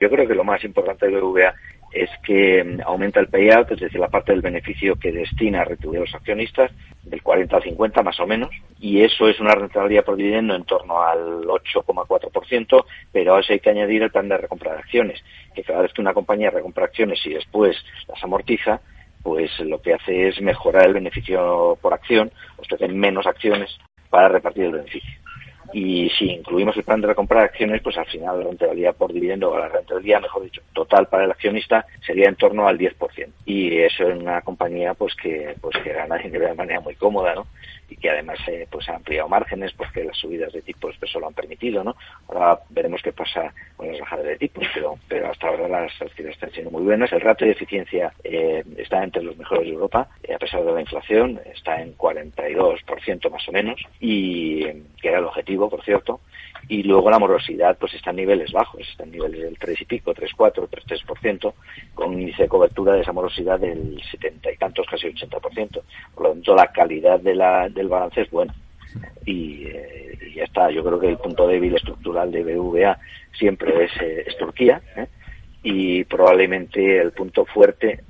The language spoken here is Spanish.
Yo creo que lo más importante de BBVA es que mm, aumenta el payout, es decir, la parte del beneficio que destina a retribuir a los accionistas, del 40 al 50 más o menos, y eso es una rentabilidad por dividendo en torno al 8,4%, pero a eso hay que añadir el plan de recompra de acciones, que cada vez que una compañía recompra acciones y después las amortiza, pues lo que hace es mejorar el beneficio por acción, ofrecer menos acciones para repartir el beneficio. Y si incluimos el plan de recompra de acciones, pues al final la rentabilidad por dividendo o la rentabilidad, mejor dicho, total para el accionista sería en torno al 10%. Y eso en una compañía pues que pues que gana dinero de manera muy cómoda, ¿no? y que además eh, pues ha ampliado márgenes porque las subidas de tipos pues, lo han permitido, ¿no? Ahora veremos qué pasa con las bajadas de tipos, pero, pero hasta ahora las acciones están siendo muy buenas. El ratio de eficiencia eh, está entre los mejores de Europa, eh, a pesar de la inflación, está en 42% más o menos, y que era el objetivo, por cierto, y luego la morosidad pues está en niveles bajos, está en niveles del 3 y pico, 3, 4, 3, 3%, con un índice de cobertura de esa morosidad del 70 y tantos, casi 80%. Por lo tanto, la calidad de la, del balance es buena. Y, eh, y, ya está, yo creo que el punto débil estructural de BVA siempre es, eh, es Turquía, ¿eh? y probablemente el punto fuerte